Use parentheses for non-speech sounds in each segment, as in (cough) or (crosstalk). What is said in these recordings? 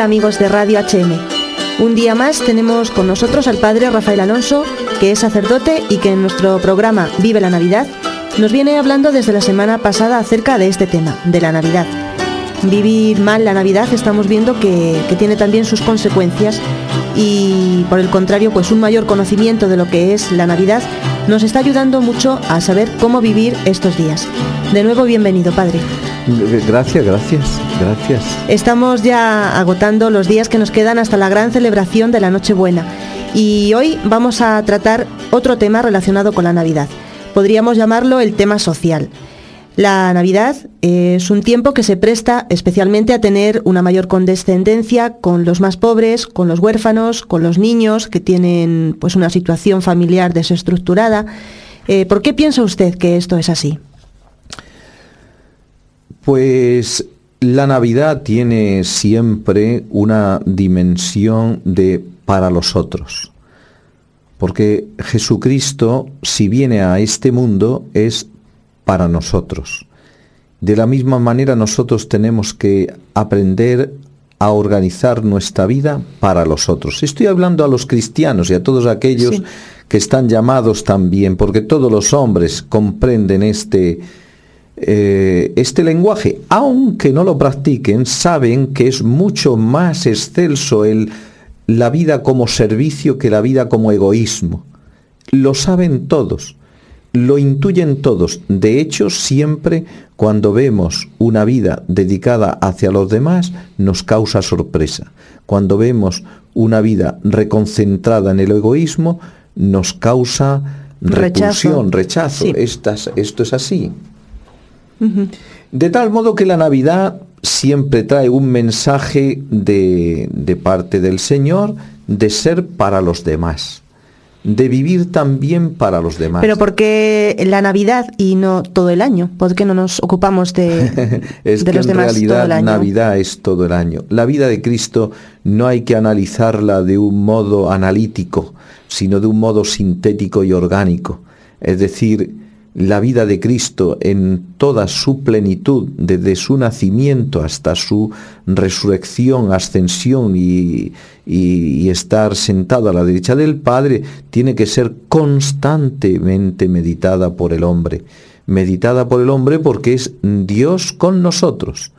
Amigos de Radio HM. Un día más tenemos con nosotros al padre Rafael Alonso, que es sacerdote y que en nuestro programa Vive la Navidad nos viene hablando desde la semana pasada acerca de este tema, de la Navidad. Vivir mal la Navidad estamos viendo que tiene también sus consecuencias y por el contrario, pues un mayor conocimiento de lo que es la Navidad nos está ayudando mucho a saber cómo vivir estos días. De nuevo, bienvenido, Padre. Gracias, gracias, gracias. Estamos ya agotando los días que nos quedan hasta la gran celebración de la Nochebuena y hoy vamos a tratar otro tema relacionado con la Navidad. Podríamos llamarlo el tema social. La Navidad es un tiempo que se presta especialmente a tener una mayor condescendencia con los más pobres, con los huérfanos, con los niños que tienen pues una situación familiar desestructurada. Eh, ¿Por qué piensa usted que esto es así? Pues la Navidad tiene siempre una dimensión de para los otros. Porque Jesucristo, si viene a este mundo, es para nosotros. De la misma manera nosotros tenemos que aprender a organizar nuestra vida para los otros. Estoy hablando a los cristianos y a todos aquellos que están llamados también, porque todos los hombres comprenden este, eh, este lenguaje, aunque no lo practiquen, saben que es mucho más excelso el, la vida como servicio que la vida como egoísmo. Lo saben todos, lo intuyen todos. De hecho, siempre cuando vemos una vida dedicada hacia los demás, nos causa sorpresa. Cuando vemos una vida reconcentrada en el egoísmo, nos causa repulsión, rechazo. esto es así. De tal modo que la Navidad siempre trae un mensaje de, de, parte del Señor de ser para los demás, de vivir también para los demás. Pero ¿por qué la Navidad y no todo el año? ¿Por qué no nos ocupamos de, (laughs) es que en realidad Navidad es todo el año. La vida de Cristo no hay que analizarla de un modo analítico, sino de un modo sintético y orgánico. Es decir, la vida de Cristo en toda su plenitud, desde su nacimiento hasta su resurrección, ascensión y, estar sentado a la derecha del Padre, tiene que ser constantemente meditada por el hombre. Meditada por el hombre porque es Dios con nosotros.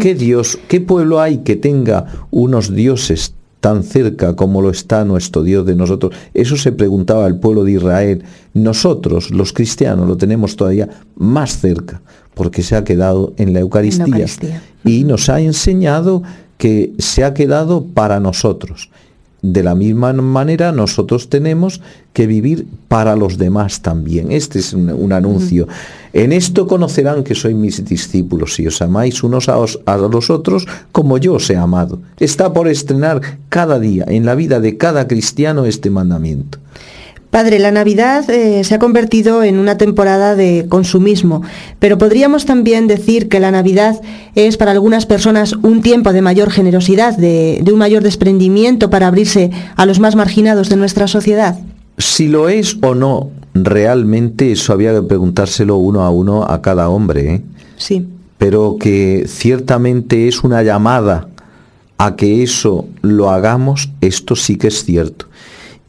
¿Qué Dios, qué pueblo hay que tenga unos dioses tan cerca como lo está nuestro Dios de nosotros. Eso se preguntaba el pueblo de Israel. Nosotros, los cristianos, lo tenemos todavía más cerca, porque se ha quedado en la Eucaristía, y nos ha enseñado que se ha quedado para nosotros. De la misma manera nosotros tenemos que vivir para los demás también. Este es un, anuncio. En esto conocerán que sois mis discípulos, si os amáis unos a, a, los otros como yo os he amado. Está por estrenar cada día en la vida de cada cristiano este mandamiento. Padre, la Navidad eh, se ha convertido en una temporada de consumismo, pero podríamos también decir que la Navidad es para algunas personas un tiempo de mayor generosidad, de, un mayor desprendimiento para abrirse a los más marginados de nuestra sociedad. Si lo es o no, realmente eso había que preguntárselo uno a uno a cada hombre. ¿eh? Sí. Pero que ciertamente es una llamada a que eso lo hagamos, esto sí que es cierto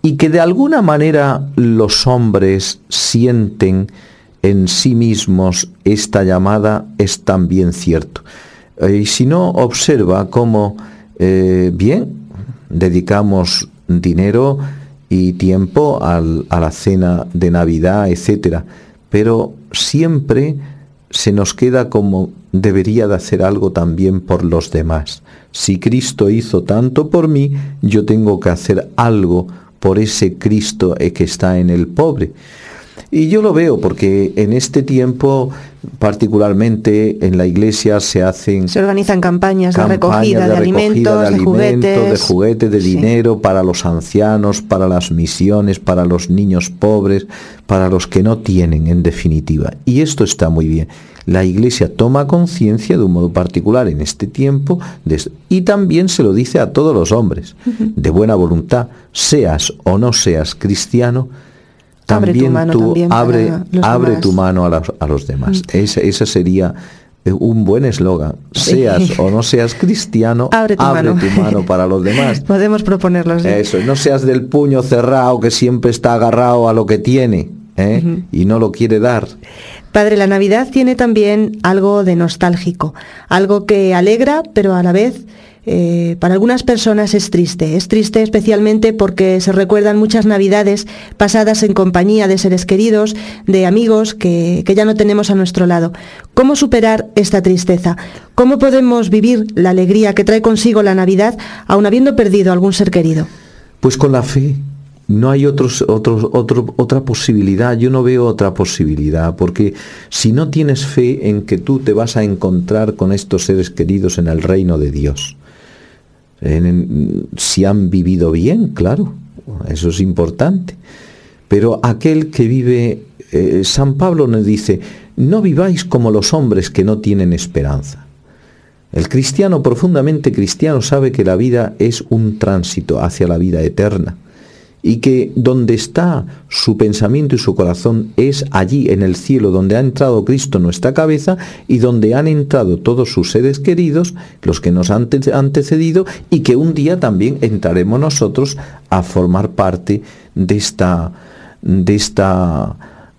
y que de alguna manera los hombres sienten en sí mismos esta llamada es también cierto. Eh, y si no, observa cómo, eh, bien, dedicamos dinero y tiempo a la cena de Navidad, etc. Pero siempre se nos queda como debería de hacer algo también por los demás. Si Cristo hizo tanto por mí, yo tengo que hacer algo por ese Cristo que está en el pobre. Y yo lo veo porque en este tiempo, particularmente en la iglesia, se hacen... Se organizan campañas, de recogida de, alimentos, de, juguetes, de juguetes, de dinero para los ancianos, para las misiones, para los niños pobres, para los que no tienen, en definitiva. Y esto está muy bien. La iglesia toma conciencia de un modo particular en este tiempo y también se lo dice a todos los hombres, de buena voluntad, seas o no seas cristiano, también tú abre, abre tu mano a, los demás. esa, sería eh, un buen eslogan. Seas o no seas cristiano, (laughs) abre, tu, mano. para los demás. (laughs) Podemos proponerlo. Eso, no seas del puño cerrado que siempre está agarrado a lo que tiene ¿eh? y no lo quiere dar. Padre, la Navidad tiene también algo de nostálgico, algo que alegra, pero a la vez eh, para algunas personas es triste. Es triste especialmente porque se recuerdan muchas navidades pasadas en compañía de seres queridos, de amigos que, que ya no tenemos a nuestro lado. ¿Cómo superar esta tristeza? ¿Cómo podemos vivir la alegría que trae consigo la Navidad aun habiendo perdido algún ser querido? Pues con la fe, no hay otros, otros, otra posibilidad, yo no veo otra posibilidad, porque si no tienes fe en que tú te vas a encontrar con estos seres queridos en el reino de Dios, si han vivido bien, claro, eso es importante. Pero aquel que vive, eh, San Pablo nos dice, no viváis como los hombres que no tienen esperanza. El cristiano profundamente cristiano sabe que la vida es un tránsito hacia la vida eterna y que donde está su pensamiento y su corazón es allí en el cielo donde ha entrado Cristo nuestra cabeza y donde han entrado todos sus seres queridos, los que nos han antecedido y que un día también entraremos nosotros a formar parte de esta de esta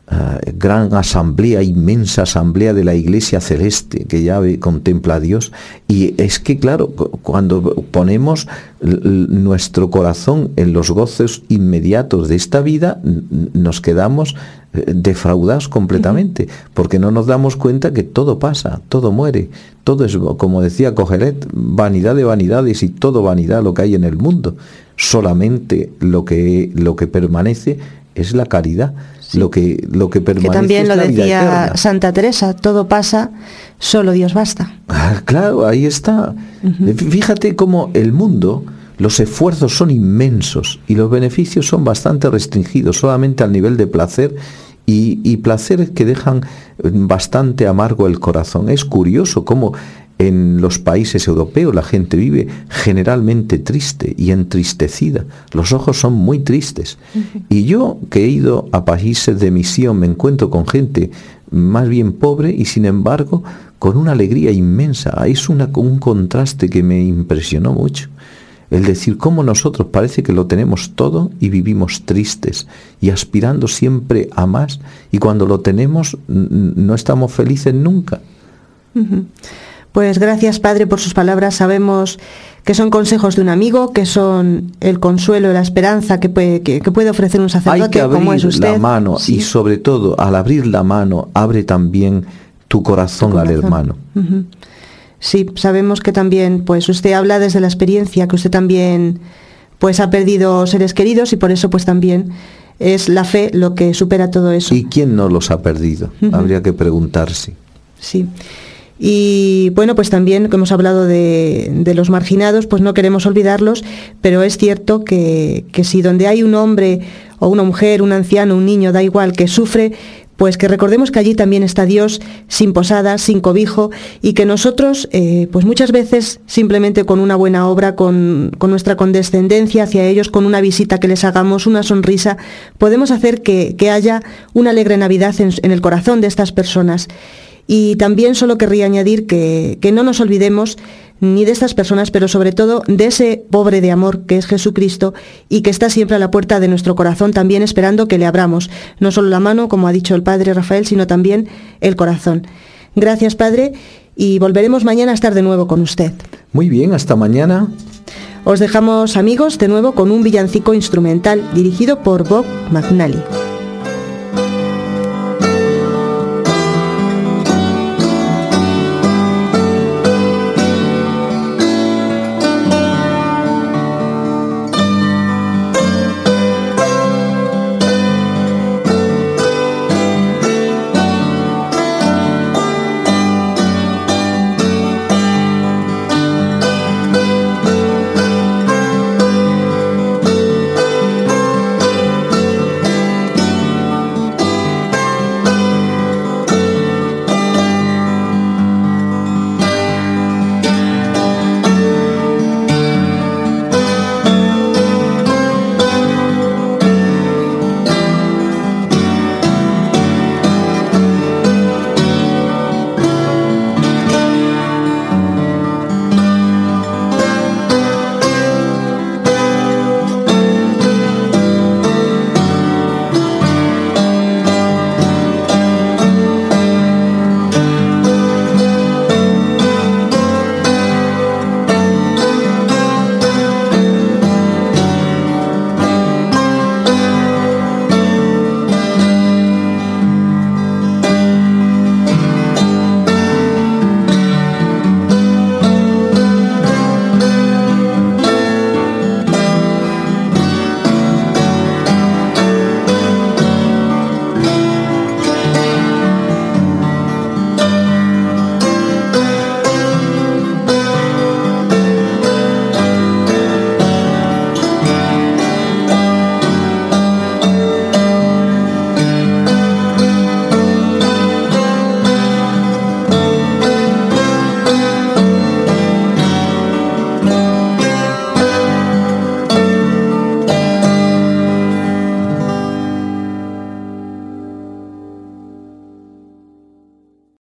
eh, gran asamblea, inmensa asamblea de la iglesia celeste que ya contempla a Dios. Y es que, claro, cuando ponemos nuestro corazón en los goces inmediatos de esta vida, nos quedamos eh, defraudados completamente, porque no nos damos cuenta que todo pasa, todo muere, todo es, como decía Cogelet, vanidad de vanidades y todo vanidad lo que hay en el mundo. Solamente lo que, lo que permanece es la caridad lo que lo que permanece. Que también lo decía Santa Teresa, todo pasa, solo Dios basta. Ah, claro, ahí está. Fíjate cómo el mundo, los esfuerzos son inmensos y los beneficios son bastante restringidos, solamente al nivel de placer y, y placeres que dejan bastante amargo el corazón. Es curioso cómo en los países europeos la gente vive generalmente triste y entristecida. Los ojos son muy tristes. Y yo que he ido a países de misión me encuentro con gente más bien pobre y sin embargo con una alegría inmensa. Es una, un contraste que me impresionó mucho. El decir cómo nosotros parece que lo tenemos todo y vivimos tristes y aspirando siempre a más y cuando lo tenemos no estamos felices nunca. Pues gracias, Padre, por sus palabras. Sabemos que son consejos de un amigo, que son el consuelo la esperanza que puede, que, puede ofrecer un sacerdote Hay que abrir como es usted. la mano y sobre todo al abrir la mano abre también tu corazón, al hermano. Sí, sabemos que también, pues usted habla desde la experiencia, que usted también pues ha perdido seres queridos y por eso pues también es la fe lo que supera todo eso. ¿Y quién no los ha perdido? Habría que preguntarse. Sí. Y bueno, pues también que hemos hablado de, los marginados, pues no queremos olvidarlos, pero es cierto que, que si donde hay un hombre o una mujer, un anciano, un niño, da igual, que sufre, pues que recordemos que allí también está Dios sin posada, sin cobijo, y que nosotros, eh, pues muchas veces simplemente con una buena obra, con, nuestra condescendencia hacia ellos, con una visita que les hagamos, una sonrisa, podemos hacer que, haya una alegre Navidad en el corazón de estas personas. Y también solo querría añadir que, no nos olvidemos ni de estas personas, pero sobre todo de ese pobre de amor que es Jesucristo y que está siempre a la puerta de nuestro corazón, también esperando que le abramos, no solo la mano, como ha dicho el Padre Rafael, sino también el corazón. Gracias, Padre, y volveremos mañana a estar de nuevo con usted. Muy bien, hasta mañana. Os dejamos, amigos, de nuevo con un villancico instrumental dirigido por Bob McNally.